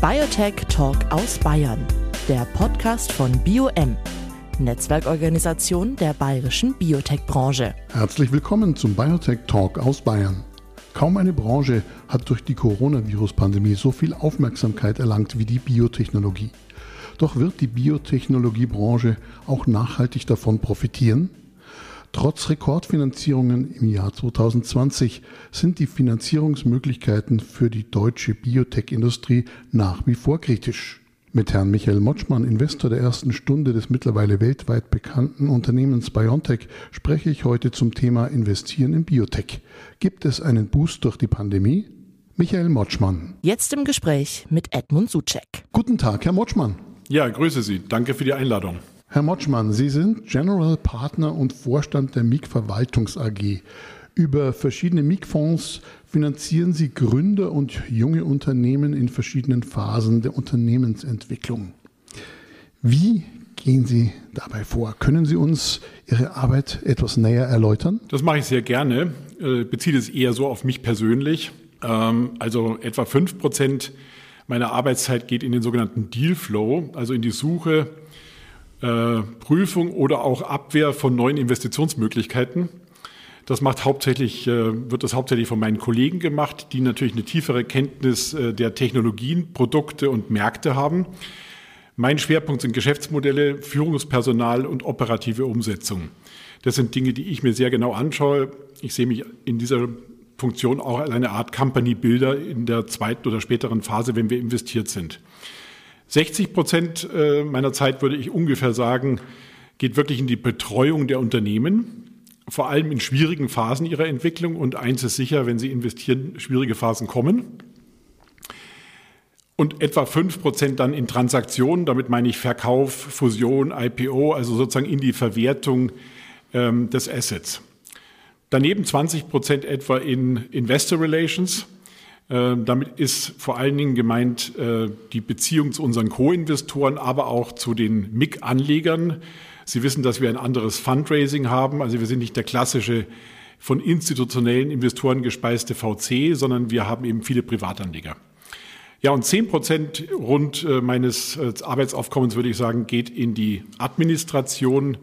Biotech Talk aus Bayern, der Podcast von BioM, Netzwerkorganisation der bayerischen Biotech-Branche. Herzlich willkommen zum Biotech Talk aus Bayern. Kaum eine Branche hat durch die Coronavirus-Pandemie so viel Aufmerksamkeit erlangt wie die Biotechnologie. Doch wird die Biotechnologiebranche auch nachhaltig davon profitieren? Trotz Rekordfinanzierungen im Jahr 2020 sind die Finanzierungsmöglichkeiten für die deutsche Biotech-Industrie nach wie vor kritisch. Mit Herrn Michael Motschmann, Investor der ersten Stunde des mittlerweile weltweit bekannten Unternehmens BioNTech, spreche ich heute zum Thema Investieren in Biotech. Gibt es einen Boost durch die Pandemie? Michael Motschmann. Jetzt im Gespräch mit Edmund Suchek. Guten Tag, Herr Motschmann. Ja, grüße Sie. Danke für die Einladung. Herr Motschmann, Sie sind General Partner und Vorstand der MIG Verwaltungs AG. Über verschiedene MIG-Fonds finanzieren Sie Gründer und junge Unternehmen in verschiedenen Phasen der Unternehmensentwicklung. Wie gehen Sie dabei vor? Können Sie uns Ihre Arbeit etwas näher erläutern? Das mache ich sehr gerne. Äh, bezieht es eher so auf mich persönlich. Ähm, also etwa 5 Prozent meiner Arbeitszeit geht in den sogenannten Dealflow, also in die Suche äh, Prüfung oder auch Abwehr von neuen Investitionsmöglichkeiten. Das macht hauptsächlich, äh, wird das hauptsächlich von meinen Kollegen gemacht, die natürlich eine tiefere Kenntnis äh, der Technologien, Produkte und Märkte haben. Mein Schwerpunkt sind Geschäftsmodelle, Führungspersonal und operative Umsetzung. Das sind Dinge, die ich mir sehr genau anschaue. Ich sehe mich in dieser Funktion auch als eine Art Company Builder in der zweiten oder späteren Phase, wenn wir investiert sind. 60 Prozent äh, meiner Zeit, würde ich ungefähr sagen, geht wirklich in die Betreuung der Unternehmen, vor allem in schwierigen Phasen ihrer Entwicklung. Und eins ist sicher, wenn sie investieren, schwierige Phasen kommen. Und etwa 5 Prozent dann in Transaktionen, damit meine ich Verkauf, Fusion, IPO, also sozusagen in die Verwertung ähm, des Assets. Daneben 20 Prozent etwa in Investor Relations, damit ist vor allen Dingen gemeint äh, die Beziehung zu unseren Co-Investoren, aber auch zu den MIG-Anlegern. Sie wissen, dass wir ein anderes Fundraising haben. Also wir sind nicht der klassische von institutionellen Investoren gespeiste VC, sondern wir haben eben viele Privatanleger. Ja, und zehn Prozent rund äh, meines äh, Arbeitsaufkommens, würde ich sagen, geht in die Administration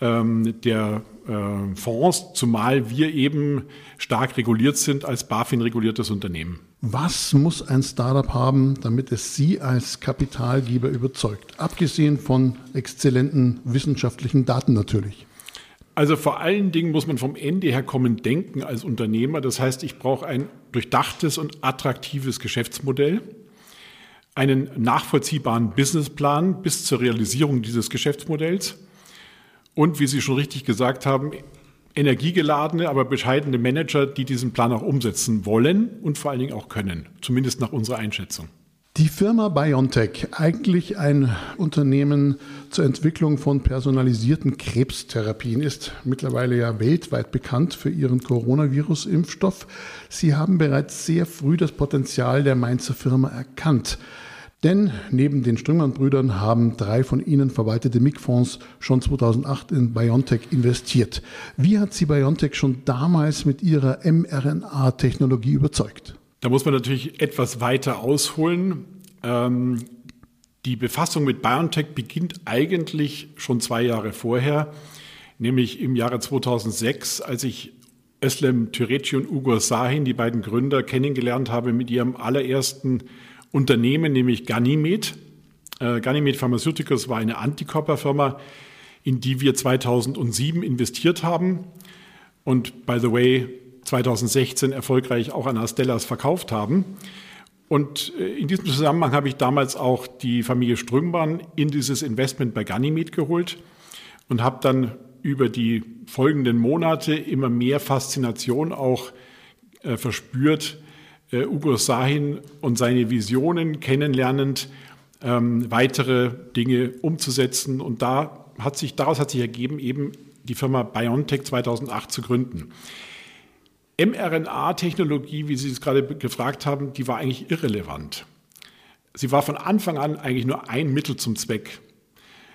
ähm, der äh, Fonds, zumal wir eben stark reguliert sind als BaFin-reguliertes Unternehmen. Was muss ein Startup haben, damit es Sie als Kapitalgeber überzeugt? Abgesehen von exzellenten wissenschaftlichen Daten natürlich. Also vor allen Dingen muss man vom Ende her kommen denken als Unternehmer. Das heißt, ich brauche ein durchdachtes und attraktives Geschäftsmodell, einen nachvollziehbaren Businessplan bis zur Realisierung dieses Geschäftsmodells und, wie Sie schon richtig gesagt haben, energiegeladene, aber bescheidene Manager, die diesen Plan auch umsetzen wollen und vor allen Dingen auch können, zumindest nach unserer Einschätzung. Die Firma BioNTech, eigentlich ein Unternehmen zur Entwicklung von personalisierten Krebstherapien, ist mittlerweile ja weltweit bekannt für ihren Coronavirus-Impfstoff. Sie haben bereits sehr früh das Potenzial der Mainzer Firma erkannt. Denn neben den Strüngmann-Brüdern haben drei von ihnen verwaltete MIG-Fonds schon 2008 in BioNTech investiert. Wie hat Sie BioNTech schon damals mit ihrer mRNA-Technologie überzeugt? Da muss man natürlich etwas weiter ausholen. Ähm, die Befassung mit BioNTech beginnt eigentlich schon zwei Jahre vorher, nämlich im Jahre 2006, als ich Eslem Türeci und Ugo Sahin, die beiden Gründer, kennengelernt habe mit ihrem allerersten Unternehmen, nämlich Ganymed. Äh, Ganymed Pharmaceuticals war eine Antikörperfirma, in die wir 2007 investiert haben und, by the way, 2016 erfolgreich auch an Astellas verkauft haben. Und äh, in diesem Zusammenhang habe ich damals auch die Familie Strümbahn in dieses Investment bei Ganymed geholt und habe dann über die folgenden Monate immer mehr Faszination auch äh, verspürt äh, Ugo Sahin und seine Visionen kennenlernend ähm, weitere Dinge umzusetzen. Und da hat sich, daraus hat sich ergeben, eben die Firma BioNTech 2008 zu gründen. mRNA-Technologie, wie Sie es gerade gefragt haben, die war eigentlich irrelevant. Sie war von Anfang an eigentlich nur ein Mittel zum Zweck.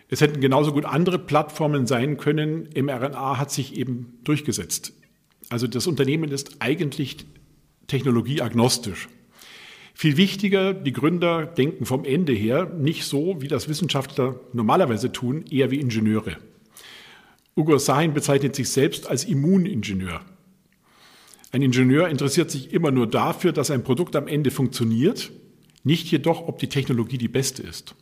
Es hätten genauso gut andere Plattformen sein können. mRNA hat sich eben durchgesetzt. Also das Unternehmen ist eigentlich technologieagnostisch. Viel wichtiger, die Gründer denken vom Ende her nicht so, wie das Wissenschaftler normalerweise tun, eher wie Ingenieure. Ugo Sahin bezeichnet sich selbst als Immuningenieur. Ein Ingenieur interessiert sich immer nur dafür, dass ein Produkt am Ende funktioniert, nicht jedoch, ob die Technologie die beste ist.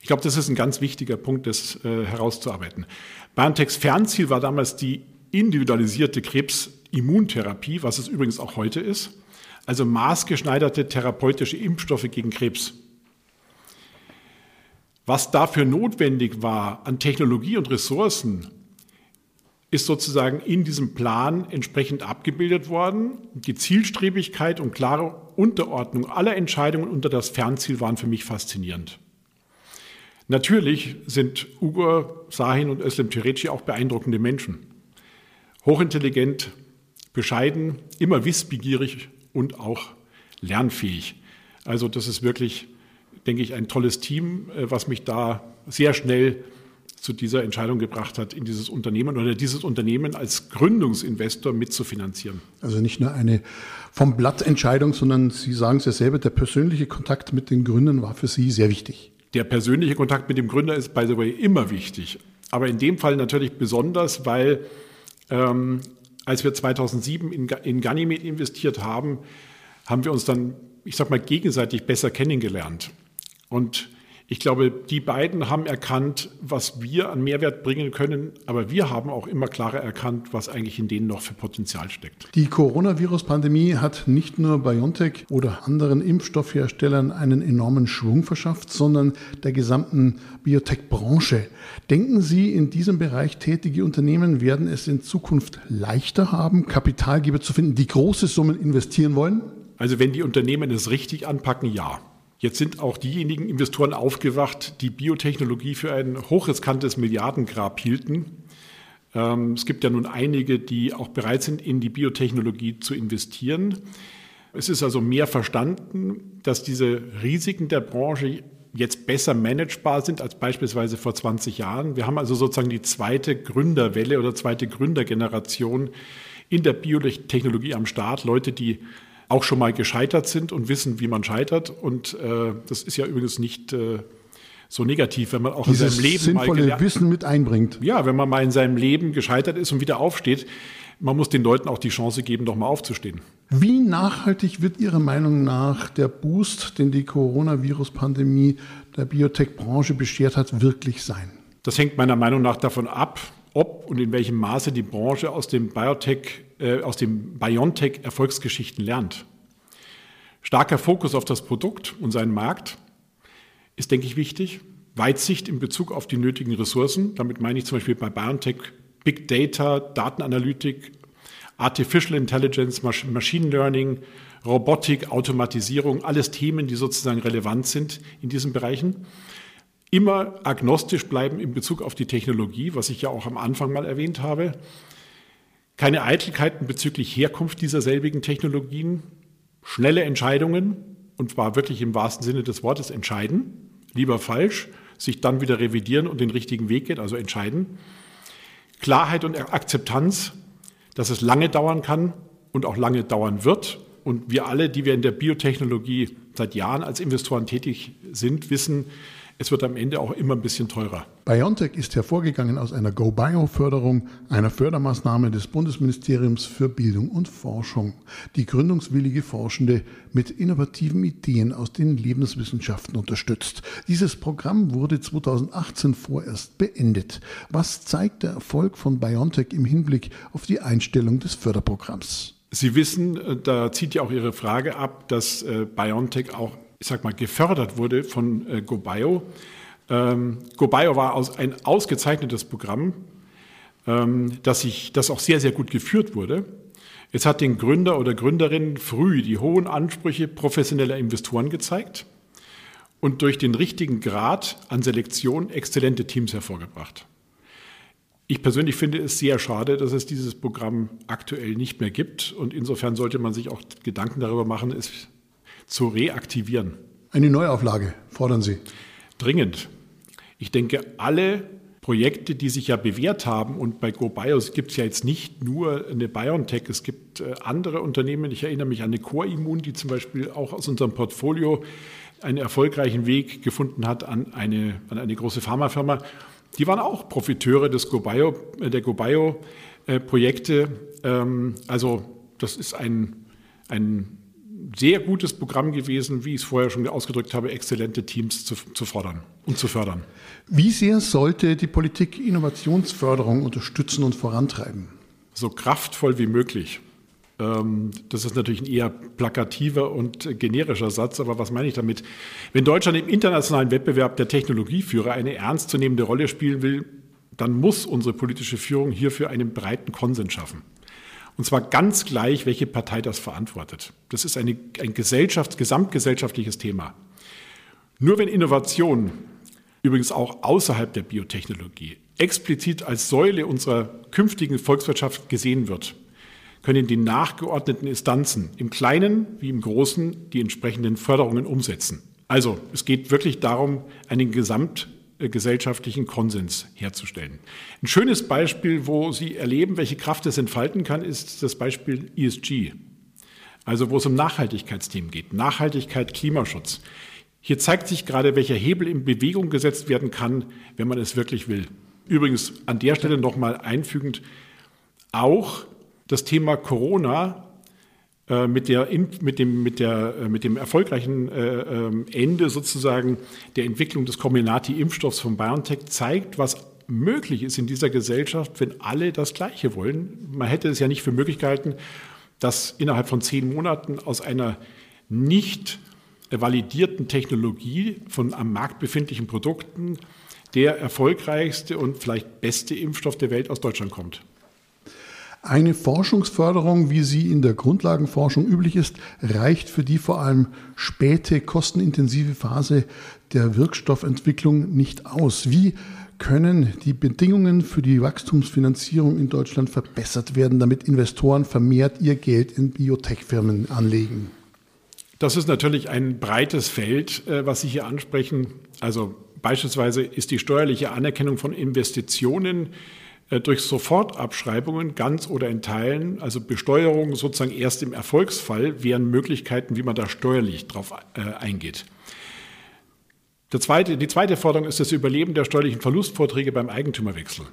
Ich glaube, das ist ein ganz wichtiger Punkt, das äh, herauszuarbeiten. BioNTechs Fernziel war damals die individualisierte Krebsimmuntherapie, was es übrigens auch heute ist, also maßgeschneiderte therapeutische Impfstoffe gegen Krebs. Was dafür notwendig war an Technologie und Ressourcen, ist sozusagen in diesem Plan entsprechend abgebildet worden. Die Zielstrebigkeit und klare Unterordnung aller Entscheidungen unter das Fernziel waren für mich faszinierend. Natürlich sind Ugo Sahin und Özlem Türeci auch beeindruckende Menschen. Hochintelligent, bescheiden, immer wissbegierig und auch lernfähig. Also das ist wirklich, denke ich, ein tolles Team, äh, was mich da sehr schnell zu dieser Entscheidung gebracht hat, in dieses Unternehmen oder dieses Unternehmen als Gründungsinvestor mitzufinanzieren. Also nicht nur eine vom Blatt Entscheidung, sondern Sie sagen es ja selber, der persönliche Kontakt mit den Gründern war für Sie sehr wichtig. Der persönliche Kontakt mit dem Gründer ist, by the way, immer wichtig. Aber in dem Fall natürlich besonders, weil ähm, als wir 2007 in, in Ganymed investiert haben, haben wir uns dann, ich sag mal, gegenseitig besser kennengelernt. Und ich glaube, die beiden haben erkannt, was wir an Mehrwert bringen können, aber wir haben auch immer klarer erkannt, was eigentlich in denen noch für Potenzial steckt. Die Coronavirus-Pandemie hat nicht nur BioNTech oder anderen Impfstoffherstellern einen enormen Schwung verschafft, sondern der gesamten Biotech-Branche. Denken Sie, in diesem Bereich tätige Unternehmen werden es in Zukunft leichter haben, Kapitalgeber zu finden, die große Summen investieren wollen? Also wenn die Unternehmen es richtig anpacken, ja. Jetzt sind auch diejenigen Investoren aufgewacht, die Biotechnologie für ein hochriskantes Milliardengrab hielten. Ähm, es gibt ja nun einige, die auch bereit sind, in die Biotechnologie zu investieren. Es ist also mehr verstanden, dass diese Risiken der Branche jetzt besser managebar sind als beispielsweise vor 20 Jahren. Wir haben also sozusagen die zweite Gründerwelle oder zweite Gründergeneration in der Biotechnologie am Start. Leute, die auch schon mal gescheitert sind und wissen, wie man scheitert. Und äh, das ist ja übrigens nicht äh, so negativ, wenn man auch Dieses in seinem Leben sinnvolle mal Wissen mit einbringt. Ja, wenn man mal in seinem Leben gescheitert ist und wieder aufsteht, man muss den Leuten auch die Chance geben, noch mal aufzustehen. Wie nachhaltig wird Ihrer Meinung nach der Boost, den die Coronavirus-Pandemie der Biotech-Branche beschert hat, wirklich sein? Das hängt meiner Meinung nach davon ab, ob und in welchem Maße die Branche aus dem Biotech, äh, aus dem BioNTech Erfolgsgeschichten lernt. Starker Fokus auf das Produkt und seinen Markt ist, denke ich, wichtig. Weitsicht in Bezug auf die nötigen Ressourcen. Damit meine ich zum Beispiel bei BioNTech Big Data, Datenanalytik, Artificial Intelligence, Machine Learning, Robotik, Automatisierung, alles Themen, die sozusagen relevant sind in diesen Bereichen immer agnostisch bleiben in Bezug auf die Technologie, was ich ja auch am Anfang mal erwähnt habe. Keine Eitelkeiten bezüglich Herkunft dieser selbigen Technologien, schnelle Entscheidungen und zwar wirklich im wahrsten Sinne des Wortes entscheiden, lieber falsch, sich dann wieder revidieren und den richtigen Weg geht, also entscheiden. Klarheit und Akzeptanz, dass es lange dauern kann und auch lange dauern wird. Und wir alle, die wir in der Biotechnologie seit Jahren als Investoren tätig sind, wissen, es wird am Ende auch immer ein bisschen teurer. BioNTech ist hervorgegangen aus einer Go-Bio-Förderung, einer Fördermaßnahme des Bundesministeriums für Bildung und Forschung, die gründungswillige Forschende mit innovativen Ideen aus den Lebenswissenschaften unterstützt. Dieses Programm wurde 2018 vorerst beendet. Was zeigt der Erfolg von BioNTech im Hinblick auf die Einstellung des Förderprogramms? Sie wissen, äh, da zieht ja auch Ihre Frage ab, dass äh, BioNTech auch ich sag mal, gefördert wurde von äh, GoBio. Ähm, GoBio war aus, ein ausgezeichnetes Programm, ähm, das, sich, das auch sehr, sehr gut geführt wurde. Es hat den Gründer oder Gründerinnen früh die hohen Ansprüche professioneller Investoren gezeigt und durch den richtigen Grad an Selektion exzellente Teams hervorgebracht. Ich persönlich finde es sehr schade, dass es dieses Programm aktuell nicht mehr gibt und insofern sollte man sich auch Gedanken darüber machen, es zu reaktivieren. Eine Neuauflage fordern Sie? Dringend. Ich denke, alle Projekte, die sich ja bewährt haben. Und bei GoBios gibt es ja jetzt nicht nur eine BioNTech, es gibt äh, andere Unternehmen. Ich erinnere mich an eine Corimmun, die zum Beispiel auch aus unserem Portfolio einen erfolgreichen Weg gefunden hat an eine, an eine große Pharmafirma. Die waren auch Profiteure des GoBio, äh, der GoBio-Projekte. Ähm, also das ist ein, ein sehr gutes Programm gewesen, wie ich es vorher schon ausgedrückt habe, exzellente Teams zu, zu fordern und zu fördern. Wie sehr sollte die Politik Innovationsförderung unterstützen und vorantreiben? So kraftvoll wie möglich. Ähm, das ist natürlich ein eher plakativer und generischer Satz, aber was meine ich damit? Wenn Deutschland im internationalen Wettbewerb der Technologieführer eine ernstzunehmende Rolle spielen will, dann muss unsere politische Führung hierfür einen breiten Konsens schaffen. Und zwar ganz gleich, welche Partei das verantwortet. Das ist eine, ein Gesellschafts-, gesamtgesellschaftliches Thema. Nur wenn Innovation, übrigens auch außerhalb der Biotechnologie, explizit als Säule unserer künftigen Volkswirtschaft gesehen wird, können die nachgeordneten Instanzen im Kleinen wie im Großen die entsprechenden Förderungen umsetzen. Also es geht wirklich darum, einen Gesamt gesellschaftlichen Konsens herzustellen. Ein schönes Beispiel, wo Sie erleben, welche Kraft es entfalten kann, ist das Beispiel ESG. Also wo es um Nachhaltigkeitsthemen geht. Nachhaltigkeit, Klimaschutz. Hier zeigt sich gerade, welcher Hebel in Bewegung gesetzt werden kann, wenn man es wirklich will. Übrigens an der Stelle nochmal einfügend, auch das Thema Corona äh, mit, der, mit, dem, mit, der, äh, mit dem erfolgreichen äh, ähm, Ende sozusagen der Entwicklung des Comirnaty-Impfstoffs von BioNTech zeigt, was möglich ist in dieser Gesellschaft, wenn alle das Gleiche wollen. Man hätte es ja nicht für möglich gehalten, dass innerhalb von zehn Monaten aus einer nicht validierten Technologie von am Markt befindlichen Produkten der erfolgreichste und vielleicht beste Impfstoff der Welt aus Deutschland kommt. Eine Forschungsförderung, wie sie in der Grundlagenforschung üblich ist, reicht für die vor allem späte, kostenintensive Phase der Wirkstoffentwicklung nicht aus. Wie können die Bedingungen für die Wachstumsfinanzierung in Deutschland verbessert werden, damit Investoren vermehrt ihr Geld in Biotech-Firmen anlegen? Das ist natürlich ein breites Feld, äh, was Sie hier ansprechen. Also beispielsweise ist die steuerliche Anerkennung von Investitionen durch Sofortabschreibungen ganz oder in Teilen, also Besteuerung sozusagen erst im Erfolgsfall, wären Möglichkeiten, wie man da steuerlich drauf äh, eingeht. Zweite, die zweite Forderung ist das Überleben der steuerlichen Verlustvorträge beim Eigentümerwechsel.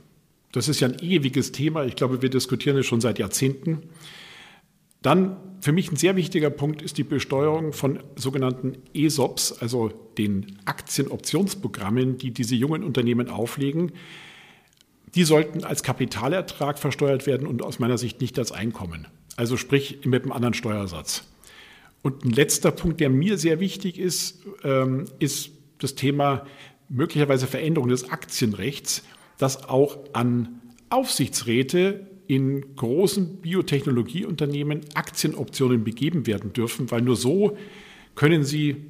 Das ist ja ein ewiges Thema. Ich glaube, wir diskutieren es schon seit Jahrzehnten. Dann für mich ein sehr wichtiger Punkt ist die Besteuerung von sogenannten ESOPs, also den Aktienoptionsprogrammen, die diese jungen Unternehmen auflegen. Die sollten als Kapitalertrag versteuert werden und aus meiner Sicht nicht als Einkommen. Also sprich mit einem anderen Steuersatz. Und ein letzter Punkt, der mir sehr wichtig ist, ähm, ist das Thema möglicherweise Veränderung des Aktienrechts, dass auch an Aufsichtsräte in großen Biotechnologieunternehmen Aktienoptionen begeben werden dürfen, weil nur so können sie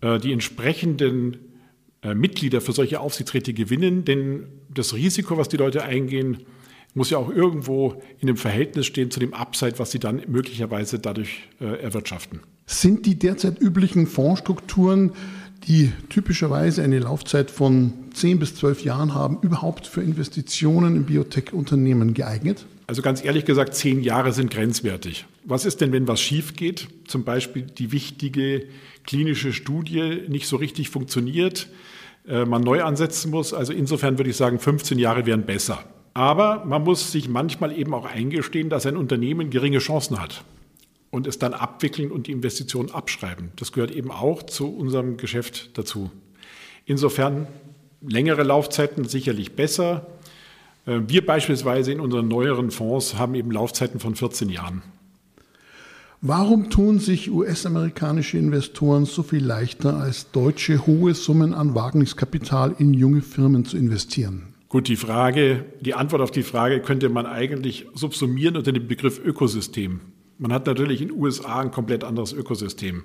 äh, die entsprechenden Mitglieder für solche Aufsichtsräte gewinnen, denn das Risiko, was die Leute eingehen, muss ja auch irgendwo in einem Verhältnis stehen zu dem Upside, was sie dann möglicherweise dadurch äh, erwirtschaften. Sind die derzeit üblichen Fondsstrukturen, die typischerweise eine Laufzeit von 10 bis 12 Jahren haben, überhaupt für Investitionen in Biotech-Unternehmen geeignet? Also ganz ehrlich gesagt, zehn Jahre sind grenzwertig. Was ist denn, wenn was schief geht? Zum Beispiel die wichtige klinische Studie nicht so richtig funktioniert, äh, man neu ansetzen muss. Also insofern würde ich sagen, 15 Jahre wären besser. Aber man muss sich manchmal eben auch eingestehen, dass ein Unternehmen geringe Chancen hat und es dann abwickeln und die Investitionen abschreiben. Das gehört eben auch zu unserem Geschäft dazu. Insofern längere Laufzeiten sicherlich besser. Äh, wir beispielsweise in unseren neueren Fonds haben eben Laufzeiten von 14 Jahren. Warum tun sich US-amerikanische Investoren so viel leichter als deutsche hohe Summen an Wagniskapital in junge Firmen zu investieren? Gut, die Frage, die Antwort auf die Frage könnte man eigentlich subsumieren unter dem Begriff Ökosystem. Man hat natürlich in den USA ein komplett anderes Ökosystem.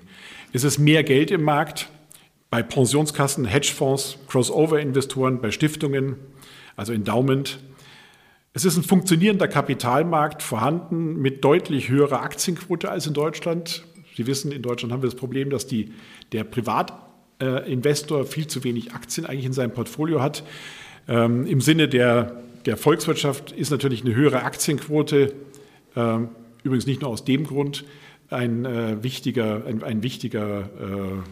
Es ist mehr Geld im Markt bei Pensionskassen, Hedgefonds, Crossover-Investoren, bei Stiftungen, also Endowment. Es ist ein funktionierender Kapitalmarkt vorhanden mit deutlich höherer Aktienquote als in Deutschland. Sie wissen, in Deutschland haben wir das Problem, dass die, der Privatinvestor viel zu wenig Aktien eigentlich in seinem Portfolio hat. Ähm, Im Sinne der, der Volkswirtschaft ist natürlich eine höhere Aktienquote, äh, übrigens nicht nur aus dem Grund, ein äh, wichtiger, ein, ein wichtiger äh,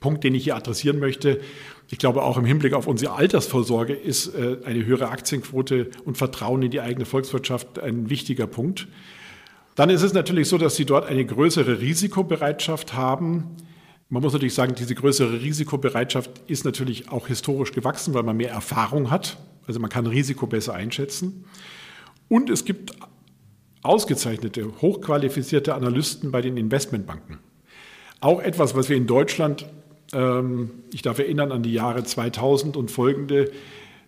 Punkt, den ich hier adressieren möchte. Ich glaube, auch im Hinblick auf unsere Altersvorsorge ist äh, eine höhere Aktienquote und Vertrauen in die eigene Volkswirtschaft ein wichtiger Punkt. Dann ist es natürlich so, dass sie dort eine größere Risikobereitschaft haben. Man muss natürlich sagen, diese größere Risikobereitschaft ist natürlich auch historisch gewachsen, weil man mehr Erfahrung hat. Also man kann Risiko besser einschätzen. Und es gibt ausgezeichnete, hochqualifizierte Analysten bei den Investmentbanken. Auch etwas, was wir in Deutschland, ich darf erinnern an die Jahre 2000 und folgende,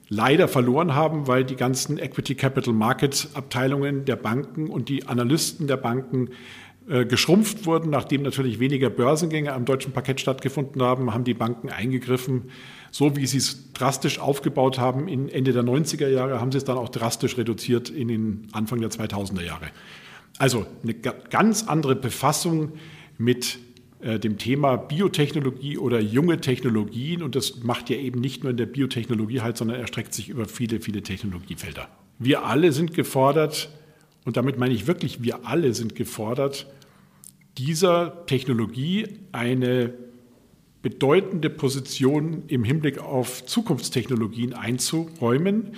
leider verloren haben, weil die ganzen Equity Capital Market Abteilungen der Banken und die Analysten der Banken äh, geschrumpft wurden, nachdem natürlich weniger Börsengänge am deutschen Parkett stattgefunden haben, haben die Banken eingegriffen. So wie sie es drastisch aufgebaut haben in Ende der 90er Jahre, haben sie es dann auch drastisch reduziert in den Anfang der 2000er Jahre. Also eine ganz andere Befassung mit dem Thema Biotechnologie oder junge Technologien. Und das macht ja eben nicht nur in der Biotechnologie halt, sondern erstreckt sich über viele, viele Technologiefelder. Wir alle sind gefordert, und damit meine ich wirklich, wir alle sind gefordert, dieser Technologie eine bedeutende Position im Hinblick auf Zukunftstechnologien einzuräumen.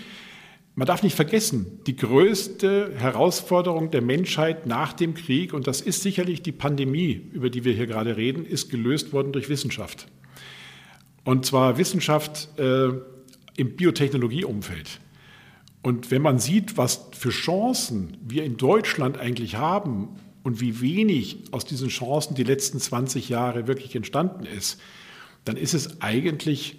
Man darf nicht vergessen, die größte Herausforderung der Menschheit nach dem Krieg, und das ist sicherlich die Pandemie, über die wir hier gerade reden, ist gelöst worden durch Wissenschaft. Und zwar Wissenschaft äh, im Biotechnologieumfeld. Und wenn man sieht, was für Chancen wir in Deutschland eigentlich haben und wie wenig aus diesen Chancen die letzten 20 Jahre wirklich entstanden ist, dann ist es eigentlich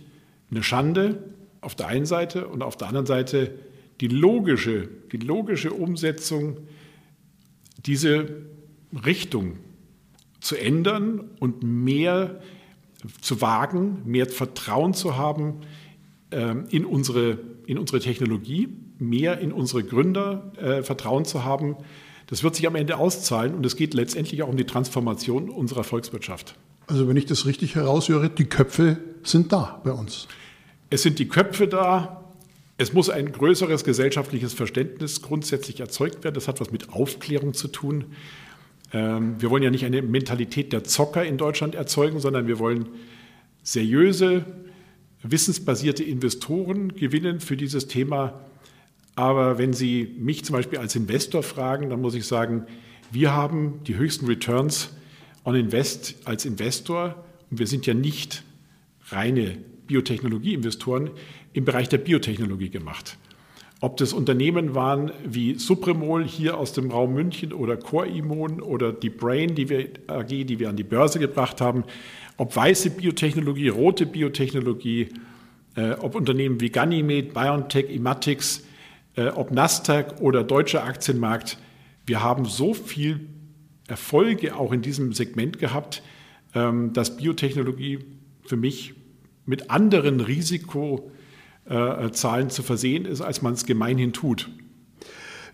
eine Schande auf der einen Seite und auf der anderen Seite die logische, die logische Umsetzung, diese Richtung zu ändern und mehr zu wagen, mehr Vertrauen zu haben äh, in, unsere, in unsere Technologie, mehr in unsere Gründer äh, Vertrauen zu haben. Das wird sich am Ende auszahlen und es geht letztendlich auch um die Transformation unserer Volkswirtschaft. Also wenn ich das richtig heraushöre, die Köpfe sind da bei uns. Es sind die Köpfe da, es muss ein größeres gesellschaftliches Verständnis grundsätzlich erzeugt werden. Das hat was mit Aufklärung zu tun. Ähm, wir wollen ja nicht eine Mentalität der Zocker in Deutschland erzeugen, sondern wir wollen seriöse, wissensbasierte Investoren gewinnen für dieses Thema. Aber wenn Sie mich zum Beispiel als Investor fragen, dann muss ich sagen, wir haben die höchsten Returns on Invest als Investor und wir sind ja nicht reine Biotechnologie-Investoren im Bereich der Biotechnologie gemacht. Ob das Unternehmen waren wie Supremol hier aus dem Raum München oder CoreImmun oder die Brain, die wir AG, die wir an die Börse gebracht haben, ob weiße Biotechnologie, rote Biotechnologie, äh, ob Unternehmen wie Ganymed, BioNTech, Imatix, äh, ob Nasdaq oder deutscher Aktienmarkt, wir haben so viel Erfolge auch in diesem Segment gehabt, ähm, dass Biotechnologie für mich mit anderen Risikozahlen zu versehen ist, als man es gemeinhin tut.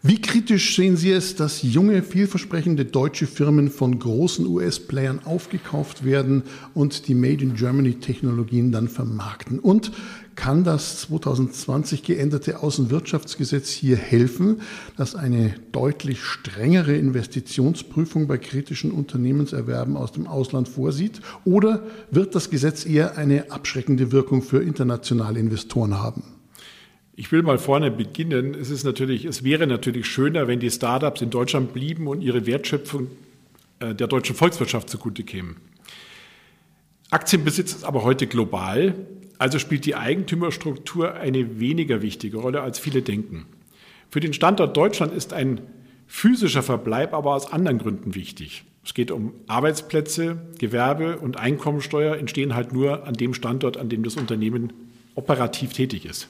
Wie kritisch sehen Sie es, dass junge, vielversprechende deutsche Firmen von großen US-Playern aufgekauft werden und die Made in Germany-Technologien dann vermarkten? Und kann das 2020 geänderte Außenwirtschaftsgesetz hier helfen, dass eine deutlich strengere Investitionsprüfung bei kritischen Unternehmenserwerben aus dem Ausland vorsieht? Oder wird das Gesetz eher eine abschreckende Wirkung für internationale Investoren haben? Ich will mal vorne beginnen. Es ist natürlich, es wäre natürlich schöner, wenn die Startups in Deutschland blieben und ihre Wertschöpfung äh, der deutschen Volkswirtschaft zugute kämen. Aktienbesitz ist aber heute global. Also spielt die Eigentümerstruktur eine weniger wichtige Rolle, als viele denken. Für den Standort Deutschland ist ein physischer Verbleib aber aus anderen Gründen wichtig. Es geht um Arbeitsplätze, Gewerbe und Einkommensteuer entstehen halt nur an dem Standort, an dem das Unternehmen operativ tätig ist.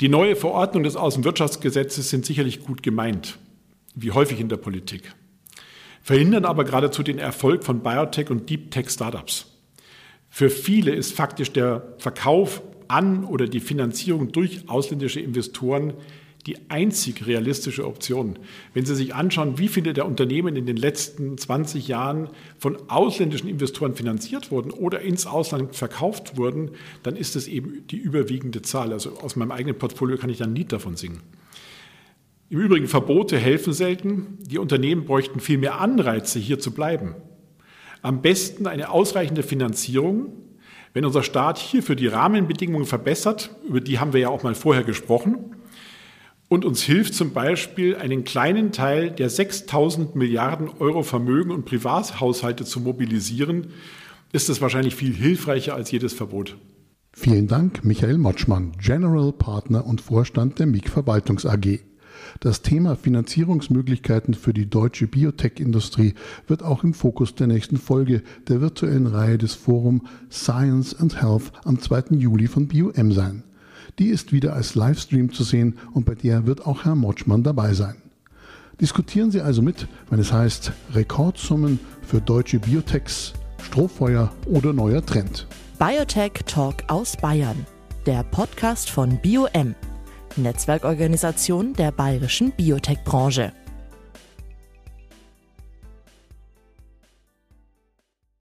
Die neue Verordnung des Außenwirtschaftsgesetzes sind sicherlich gut gemeint, wie häufig in der Politik, verhindern aber geradezu den Erfolg von Biotech und Deep Tech Startups. Für viele ist faktisch der Verkauf an oder die Finanzierung durch ausländische Investoren die einzig realistische Option. Wenn Sie sich anschauen, wie viele der Unternehmen in den letzten 20 Jahren von ausländischen Investoren finanziert wurden oder ins Ausland verkauft wurden, dann ist es eben die überwiegende Zahl. Also aus meinem eigenen Portfolio kann ich dann ein Lied davon singen. Im Übrigen, Verbote helfen selten. Die Unternehmen bräuchten viel mehr Anreize, hier zu bleiben. Am besten eine ausreichende Finanzierung. Wenn unser Staat hierfür die Rahmenbedingungen verbessert, über die haben wir ja auch mal vorher gesprochen, und uns hilft zum Beispiel, einen kleinen Teil der 6000 Milliarden Euro Vermögen und Privathaushalte zu mobilisieren, ist es wahrscheinlich viel hilfreicher als jedes Verbot. Vielen Dank, Michael Motschmann, General Partner und Vorstand der MIG Verwaltungs AG. Das Thema Finanzierungsmöglichkeiten für die deutsche Biotech-Industrie wird auch im Fokus der nächsten Folge der virtuellen Reihe des Forum Science and Health am 2. Juli von BioM sein. Die ist wieder als Livestream zu sehen und bei der wird auch Herr Motschmann dabei sein. Diskutieren Sie also mit, wenn es heißt Rekordsummen für deutsche Biotechs, Strohfeuer oder neuer Trend. Biotech Talk aus Bayern, der Podcast von BioM, Netzwerkorganisation der bayerischen Biotech-Branche.